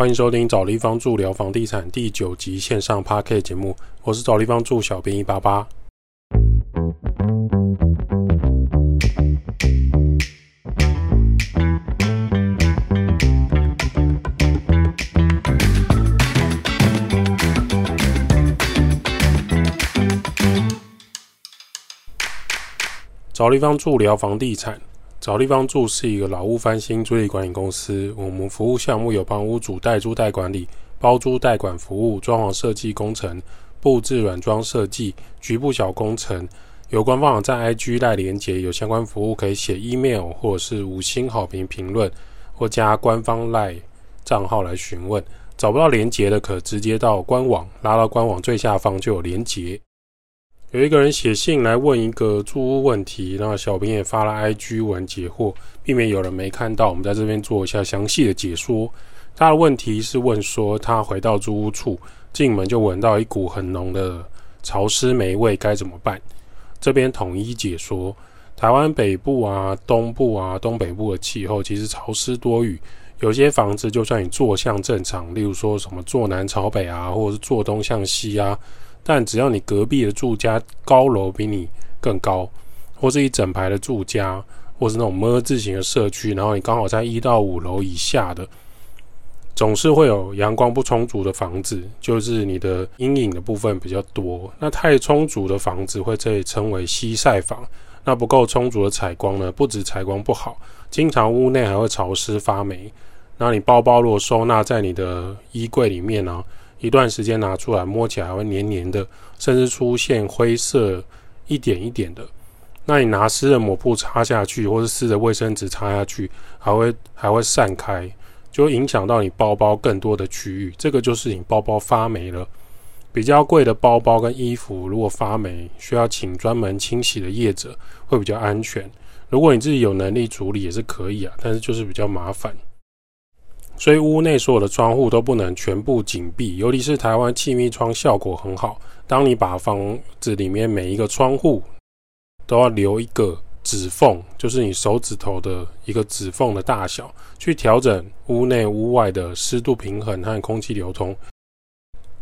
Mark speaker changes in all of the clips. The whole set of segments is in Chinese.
Speaker 1: 欢迎收听找立方助聊房地产第九集线上 p a r k 节目，我是找立方助小编一八八。找立方助聊房地产。找地方住是一个老屋翻新租赁管理公司。我们服务项目有帮屋主代租代管理、包租代管服务、装潢设计工程、布置软装设计、局部小工程。有官方网站 IG 赖连接，有相关服务可以写 email 或者是五星好评评论，或加官方赖账号来询问。找不到连接的，可直接到官网，拉到官网最下方就有连接。有一个人写信来问一个租屋问题，那小编也发了 IG 文解惑，避免有人没看到，我们在这边做一下详细的解说。他的问题是问说，他回到租屋处，进门就闻到一股很浓的潮湿霉味，该怎么办？这边统一解说，台湾北部啊、东部啊、东北部的气候其实潮湿多雨，有些房子就算你坐向正常，例如说什么坐南朝北啊，或者是坐东向西啊。但只要你隔壁的住家高楼比你更高，或是一整排的住家，或是那种么字形的社区，然后你刚好在一到五楼以下的，总是会有阳光不充足的房子，就是你的阴影的部分比较多。那太充足的房子会被称为西晒房。那不够充足的采光呢？不止采光不好，经常屋内还会潮湿发霉。那你包包如果收纳在你的衣柜里面呢？一段时间拿出来摸起来还会黏黏的，甚至出现灰色一点一点的。那你拿湿的抹布擦下去，或是湿的卫生纸擦下去，还会还会散开，就影响到你包包更多的区域。这个就是你包包发霉了。比较贵的包包跟衣服，如果发霉，需要请专门清洗的业者会比较安全。如果你自己有能力处理也是可以啊，但是就是比较麻烦。所以屋内所有的窗户都不能全部紧闭，尤其是台湾气密窗效果很好。当你把房子里面每一个窗户都要留一个指缝，就是你手指头的一个指缝的大小，去调整屋内屋外的湿度平衡和空气流通，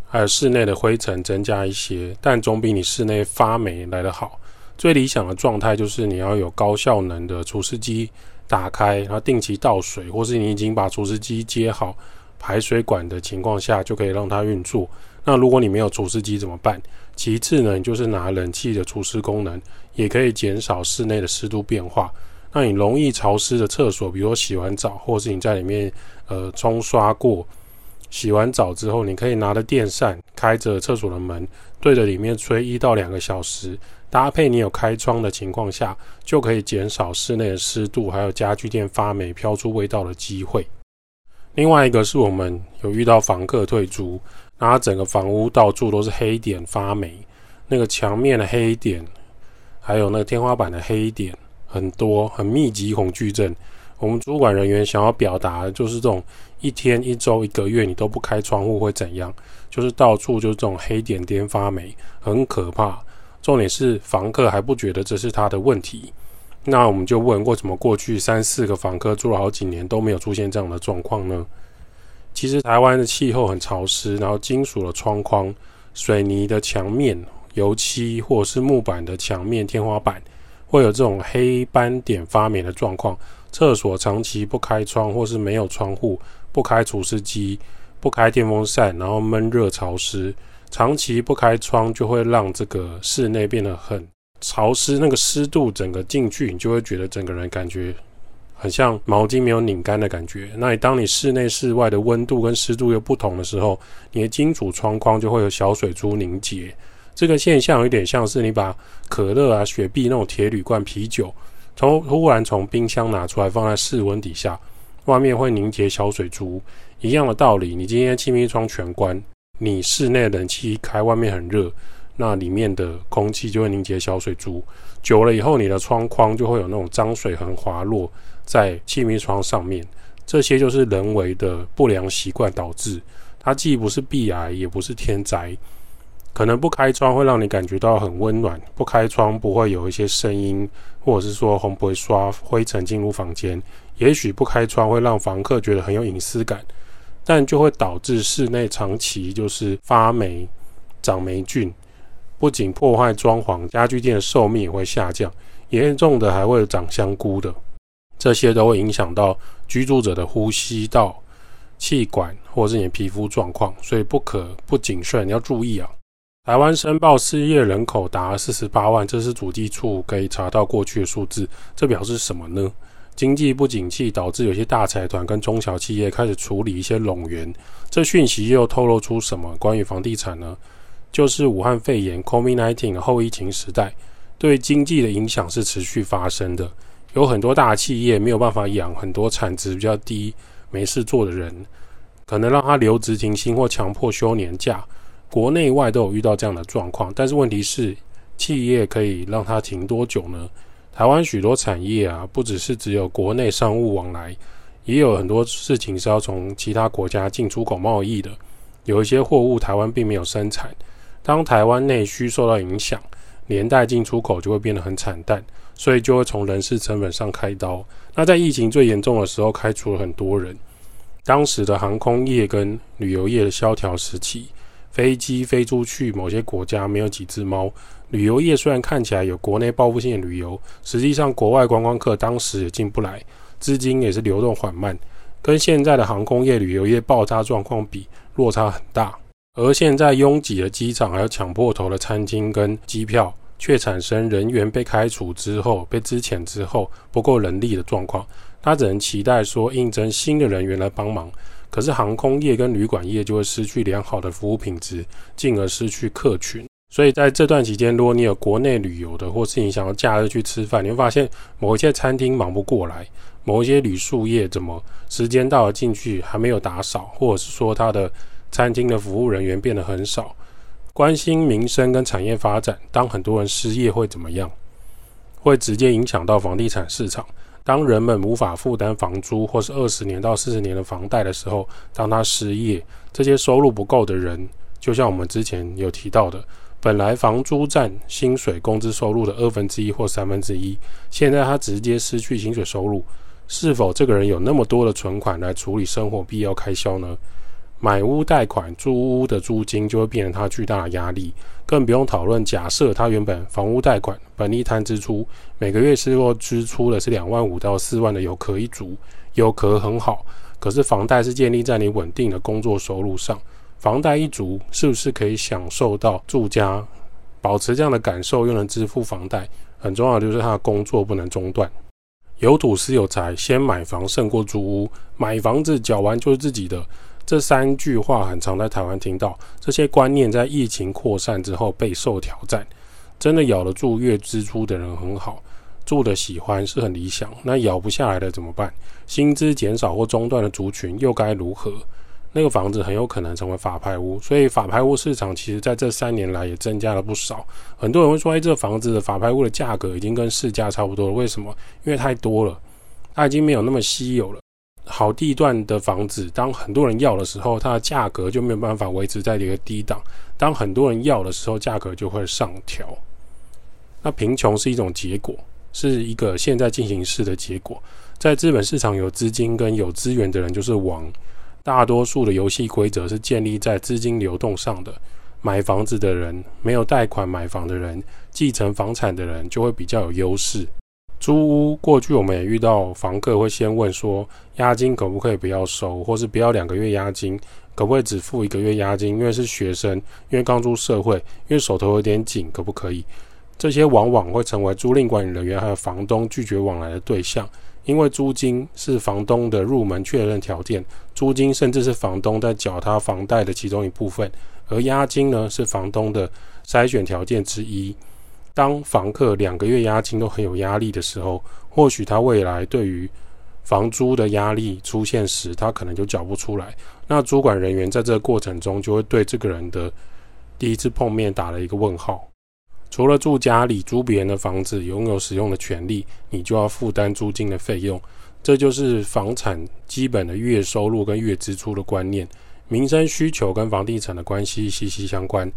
Speaker 1: 还有室内的灰尘增加一些，但总比你室内发霉来得好。最理想的状态就是你要有高效能的除湿机。打开，然后定期倒水，或是你已经把除湿机接好排水管的情况下，就可以让它运作。那如果你没有除湿机怎么办？其次呢，你就是拿冷气的除湿功能，也可以减少室内的湿度变化。那你容易潮湿的厕所，比如说洗完澡，或是你在里面呃冲刷过，洗完澡之后，你可以拿着电扇开着厕所的门，对着里面吹一到两个小时。搭配你有开窗的情况下，就可以减少室内的湿度，还有家具店发霉、飘出味道的机会。另外一个是我们有遇到房客退租，然后整个房屋到处都是黑点发霉，那个墙面的黑点，还有那个天花板的黑点很多，很密集恐惧症。我们主管人员想要表达的就是这种一天、一周、一个月你都不开窗户会怎样？就是到处就是这种黑点点发霉，很可怕。重点是房客还不觉得这是他的问题，那我们就问：为什么过去三四个房客住了好几年都没有出现这样的状况呢？其实台湾的气候很潮湿，然后金属的窗框、水泥的墙面、油漆或者是木板的墙面、天花板会有这种黑斑点发霉的状况。厕所长期不开窗或是没有窗户、不开除湿机、不开电风扇，然后闷热潮湿。长期不开窗，就会让这个室内变得很潮湿，那个湿度整个进去，你就会觉得整个人感觉很像毛巾没有拧干的感觉。那你当你室内室外的温度跟湿度又不同的时候，你的金属窗框就会有小水珠凝结。这个现象有点像是你把可乐啊、雪碧那种铁铝罐啤酒，从突然从冰箱拿出来放在室温底下，外面会凝结小水珠一样的道理。你今天气密窗全关。你室内冷气开，外面很热，那里面的空气就会凝结小水珠，久了以后，你的窗框就会有那种脏水痕滑落在气密窗上面。这些就是人为的不良习惯导致，它既不是壁癌，也不是天灾。可能不开窗会让你感觉到很温暖，不开窗不会有一些声音，或者是说红不会刷灰尘进入房间。也许不开窗会让房客觉得很有隐私感。但就会导致室内长期就是发霉、长霉菌，不仅破坏装潢，家具店的寿命也会下降，严重的还会长香菇的，这些都会影响到居住者的呼吸道、气管或是你的皮肤状况，所以不可不谨慎，要注意啊。台湾申报失业人口达四十八万，这是主计处可以查到过去的数字。这表示什么呢？经济不景气导致有些大财团跟中小企业开始处理一些冗员。这讯息又透露出什么？关于房地产呢？就是武汉肺炎 （COVID-19） 后疫情时代，对经济的影响是持续发生的。有很多大企业没有办法养很多产值比较低、没事做的人，可能让他留职停薪或强迫休年假。国内外都有遇到这样的状况，但是问题是，企业可以让它停多久呢？台湾许多产业啊，不只是只有国内商务往来，也有很多事情是要从其他国家进出口贸易的。有一些货物台湾并没有生产，当台湾内需受到影响，连带进出口就会变得很惨淡，所以就会从人事成本上开刀。那在疫情最严重的时候，开除了很多人。当时的航空业跟旅游业的萧条时期。飞机飞出去某些国家没有几只猫。旅游业虽然看起来有国内报复性的旅游，实际上国外观光客当时也进不来，资金也是流动缓慢，跟现在的航空业、旅游业爆炸状况比落差很大。而现在拥挤的机场还有抢破头的餐厅跟机票，却产生人员被开除之后、被支遣之后不够人力的状况。他只能期待说应征新的人员来帮忙。可是航空业跟旅馆业就会失去良好的服务品质，进而失去客群。所以在这段期间，如果你有国内旅游的，或是你想要假日去吃饭，你会发现某一些餐厅忙不过来，某一些旅宿业怎么时间到了进去还没有打扫，或者是说他的餐厅的服务人员变得很少。关心民生跟产业发展，当很多人失业会怎么样？会直接影响到房地产市场。当人们无法负担房租，或是二十年到四十年的房贷的时候，当他失业，这些收入不够的人，就像我们之前有提到的，本来房租占薪水工资收入的二分之一或三分之一，现在他直接失去薪水收入，是否这个人有那么多的存款来处理生活必要开销呢？买屋贷款、租屋的租金就会变成他巨大的压力，更不用讨论。假设他原本房屋贷款本利摊支出每个月是若支出的是两万五到四万的有可一族，有壳很好，可是房贷是建立在你稳定的工作收入上，房贷一族是不是可以享受到住家，保持这样的感受又能支付房贷？很重要就是他的工作不能中断。有土是有财，先买房胜过租屋，买房子缴完就是自己的。这三句话很常在台湾听到，这些观念在疫情扩散之后备受挑战。真的咬得住月支出的人很好，住的喜欢是很理想。那咬不下来的怎么办？薪资减少或中断的族群又该如何？那个房子很有可能成为法拍屋，所以法拍屋市场其实在这三年来也增加了不少。很多人会说，哎，这房子的法拍屋的价格已经跟市价差不多了，为什么？因为太多了，它已经没有那么稀有了。好地段的房子，当很多人要的时候，它的价格就没有办法维持在一个低档；当很多人要的时候，价格就会上调。那贫穷是一种结果，是一个现在进行式的结果。在资本市场，有资金跟有资源的人就是王。大多数的游戏规则是建立在资金流动上的。买房子的人，没有贷款买房的人，继承房产的人，就会比较有优势。租屋过去我们也遇到房客会先问说押金可不可以不要收，或是不要两个月押金，可不可以只付一个月押金？因为是学生，因为刚出社会，因为手头有点紧，可不可以？这些往往会成为租赁管理人员还有房东拒绝往来的对象，因为租金是房东的入门确认条件，租金甚至是房东在缴他房贷的其中一部分，而押金呢是房东的筛选条件之一。当房客两个月押金都很有压力的时候，或许他未来对于房租的压力出现时，他可能就缴不出来。那主管人员在这个过程中就会对这个人的第一次碰面打了一个问号。除了住家里租别人的房子拥有使用的权利，你就要负担租金的费用。这就是房产基本的月收入跟月支出的观念。民生需求跟房地产的关系息息相关。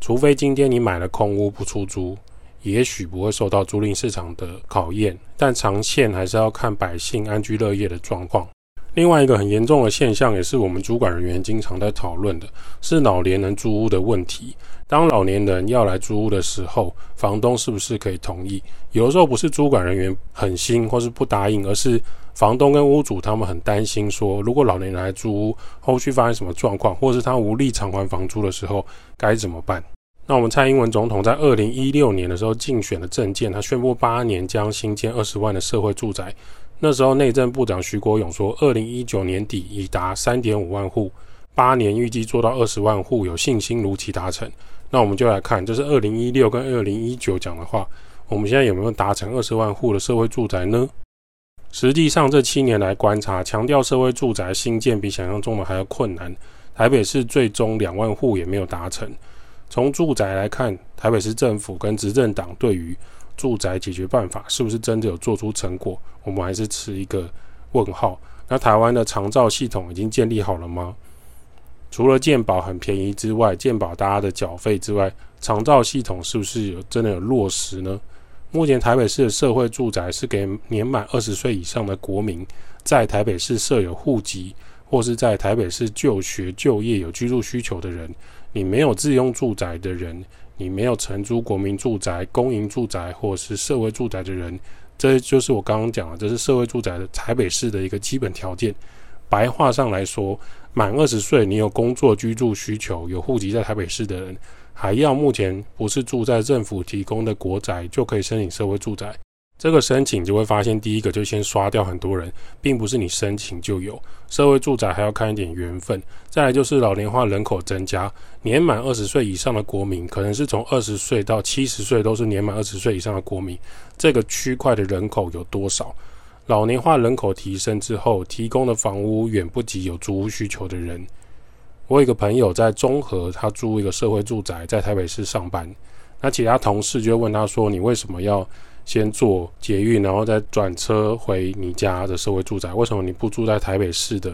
Speaker 1: 除非今天你买了空屋不出租。也许不会受到租赁市场的考验，但长线还是要看百姓安居乐业的状况。另外一个很严重的现象，也是我们主管人员经常在讨论的，是老年人租屋的问题。当老年人要来租屋的时候，房东是不是可以同意？有的时候不是主管人员狠心或是不答应，而是房东跟屋主他们很担心，说如果老年人来租屋，后续发生什么状况，或是他无力偿还房租的时候，该怎么办？那我们蔡英文总统在二零一六年的时候竞选的政见，他宣布八年将新建二十万的社会住宅。那时候内政部长徐国勇说，二零一九年底已达三点五万户，八年预计做到二十万户，有信心如期达成。那我们就来看，这是二零一六跟二零一九讲的话，我们现在有没有达成二十万户的社会住宅呢？实际上这七年来观察，强调社会住宅新建比想象中的还要困难。台北市最终两万户也没有达成。从住宅来看，台北市政府跟执政党对于住宅解决办法是不是真的有做出成果，我们还是持一个问号。那台湾的长照系统已经建立好了吗？除了健保很便宜之外，健保大家的缴费之外，长照系统是不是有真的有落实呢？目前台北市的社会住宅是给年满二十岁以上的国民，在台北市设有户籍，或是在台北市就学就业有居住需求的人。你没有自用住宅的人，你没有承租国民住宅、公营住宅或是社会住宅的人，这就是我刚刚讲的，这是社会住宅的台北市的一个基本条件。白话上来说，满二十岁，你有工作居住需求，有户籍在台北市的人，还要目前不是住在政府提供的国宅，就可以申请社会住宅。这个申请就会发现，第一个就先刷掉很多人，并不是你申请就有社会住宅，还要看一点缘分。再来就是老年化人口增加，年满二十岁以上的国民，可能是从二十岁到七十岁都是年满二十岁以上的国民。这个区块的人口有多少？老年化人口提升之后，提供的房屋远不及有租屋需求的人。我有一个朋友在中和，他租一个社会住宅，在台北市上班。那其他同事就问他说：“你为什么要先坐捷运，然后再转车回你家的社会住宅？为什么你不住在台北市的？”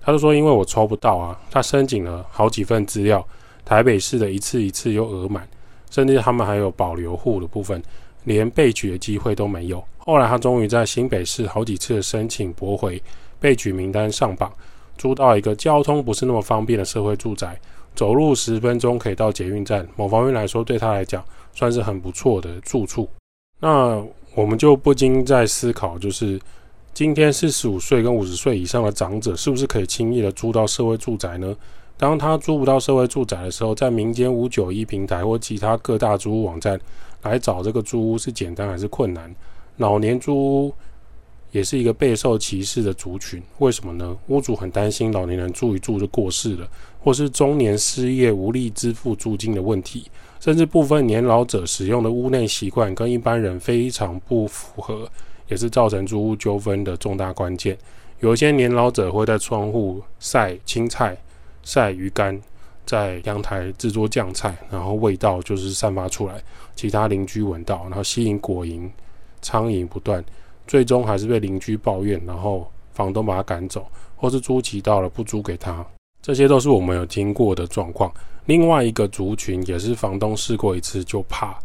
Speaker 1: 他就说：“因为我抽不到啊。”他申请了好几份资料，台北市的一次一次又额满，甚至他们还有保留户的部分。连被举的机会都没有。后来他终于在新北市好几次的申请驳回，被举名单上榜，租到一个交通不是那么方便的社会住宅，走路十分钟可以到捷运站。某方面来说，对他来讲算是很不错的住处。那我们就不禁在思考，就是今天四十五岁跟五十岁以上的长者，是不是可以轻易的租到社会住宅呢？当他租不到社会住宅的时候，在民间五九一平台或其他各大租屋网站来找这个租屋是简单还是困难？老年租屋也是一个备受歧视的族群，为什么呢？屋主很担心老年人住一住就过世了，或是中年失业无力支付租金的问题，甚至部分年老者使用的屋内习惯跟一般人非常不符合，也是造成租屋纠纷的重大关键。有些年老者会在窗户晒青菜。晒鱼干，在阳台制作酱菜，然后味道就是散发出来，其他邻居闻到，然后吸引果蝇，苍蝇不断，最终还是被邻居抱怨，然后房东把他赶走，或是租期到了不租给他，这些都是我们有听过的状况。另外一个族群也是房东试过一次就怕，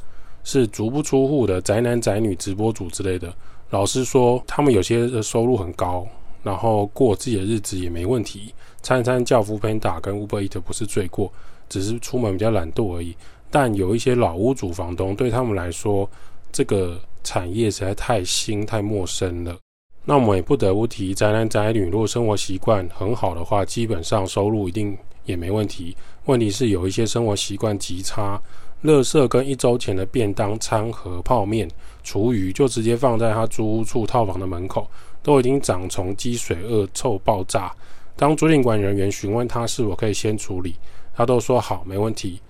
Speaker 1: 是足不出户的宅男宅女直播主之类的。老实说，他们有些收入很高。然后过自己的日子也没问题，餐餐叫夫喷打跟 Uber Eat 不是罪过，只是出门比较懒惰而已。但有一些老屋主房东对他们来说，这个产业实在太新太陌生了。那我们也不得不提宅男宅女，如果生活习惯很好的话，基本上收入一定也没问题。问题是有一些生活习惯极差，垃圾跟一周前的便当餐盒、泡面、厨余就直接放在他租屋处套房的门口。都已经长虫、积水、恶臭、爆炸。当租赁管人员询问他是否可以先处理，他都说好，没问题。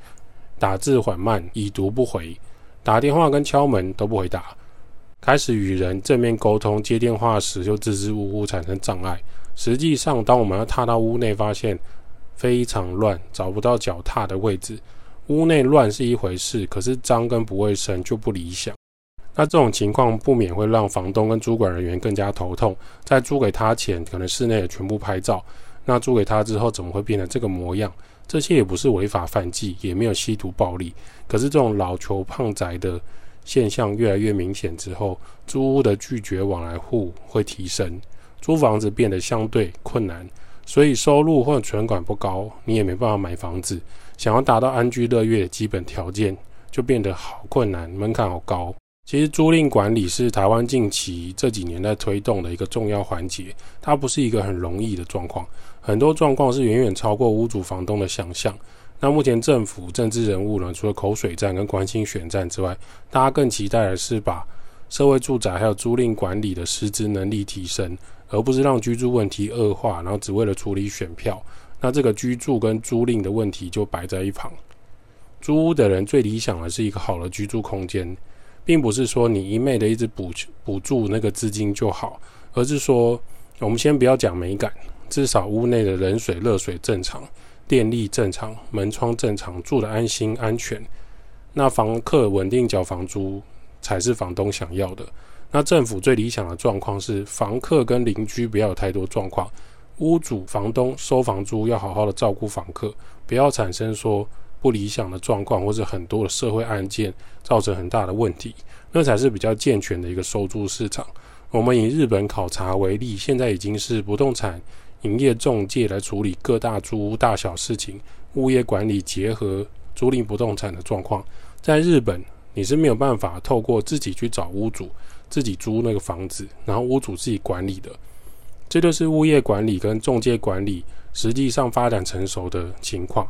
Speaker 1: 打字缓慢，已读不回，打电话跟敲门都不回答。开始与人正面沟通，接电话时就支支吾吾，产生障碍。实际上，当我们要踏到屋内，发现非常乱，找不到脚踏的位置。屋内乱是一回事，可是脏跟不卫生就不理想。那这种情况不免会让房东跟主管人员更加头痛。在租给他前，可能室内也全部拍照。那租给他之后，怎么会变成这个模样？这些也不是违法犯纪，也没有吸毒暴力。可是这种老球胖宅的现象越来越明显之后，租屋的拒绝往来户会提升，租房子变得相对困难，所以收入或存款不高，你也没办法买房子。想要达到安居乐业的基本条件，就变得好困难，门槛好高。其实租赁管理是台湾近期这几年在推动的一个重要环节，它不是一个很容易的状况，很多状况是远远超过屋主房东的想象。那目前政府政治人物呢，除了口水战跟关心选战之外，大家更期待的是把社会住宅还有租赁管理的实质能力提升，而不是让居住问题恶化，然后只为了处理选票。那这个居住跟租赁的问题就摆在一旁。租屋的人最理想的是一个好的居住空间，并不是说你一昧的一直补补助那个资金就好，而是说我们先不要讲美感，至少屋内的冷水、热水正常。电力正常，门窗正常，住的安心安全。那房客稳定缴房租才是房东想要的。那政府最理想的状况是，房客跟邻居不要有太多状况，屋主、房东收房租要好好的照顾房客，不要产生说不理想的状况，或者很多的社会案件造成很大的问题，那才是比较健全的一个收租市场。我们以日本考察为例，现在已经是不动产。营业中介来处理各大租屋大小事情，物业管理结合租赁不动产的状况。在日本，你是没有办法透过自己去找屋主，自己租那个房子，然后屋主自己管理的。这就是物业管理跟中介管理实际上发展成熟的情况。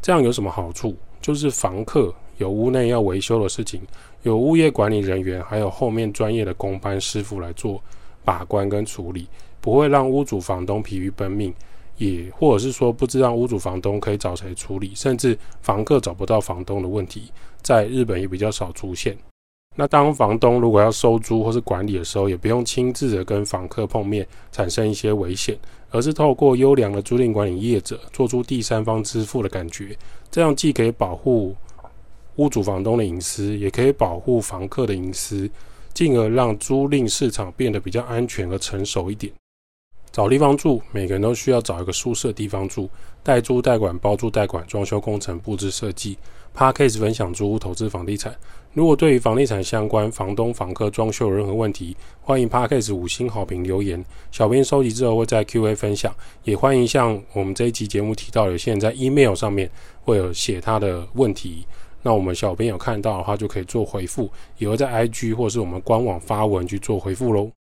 Speaker 1: 这样有什么好处？就是房客有屋内要维修的事情，有物业管理人员，还有后面专业的工班师傅来做把关跟处理。不会让屋主、房东疲于奔命，也或者是说不知道屋主、房东可以找谁处理，甚至房客找不到房东的问题，在日本也比较少出现。那当房东如果要收租或是管理的时候，也不用亲自的跟房客碰面，产生一些危险，而是透过优良的租赁管理业者做出第三方支付的感觉，这样既可以保护屋主、房东的隐私，也可以保护房客的隐私，进而让租赁市场变得比较安全和成熟一点。找地方住，每个人都需要找一个宿舍地方住。代租代管、包租代管、装修工程、布置设计。Parkcase 分享租屋投资房地产。如果对于房地产相关、房东、房客、装修有任何问题，欢迎 Parkcase 五星好评留言。小编收集之后会在 Q&A 分享。也欢迎像我们这一集节目提到，有些人在 email 上面会有写他的问题，那我们小朋友看到的话，就可以做回复，也会在 IG 或是我们官网发文去做回复喽。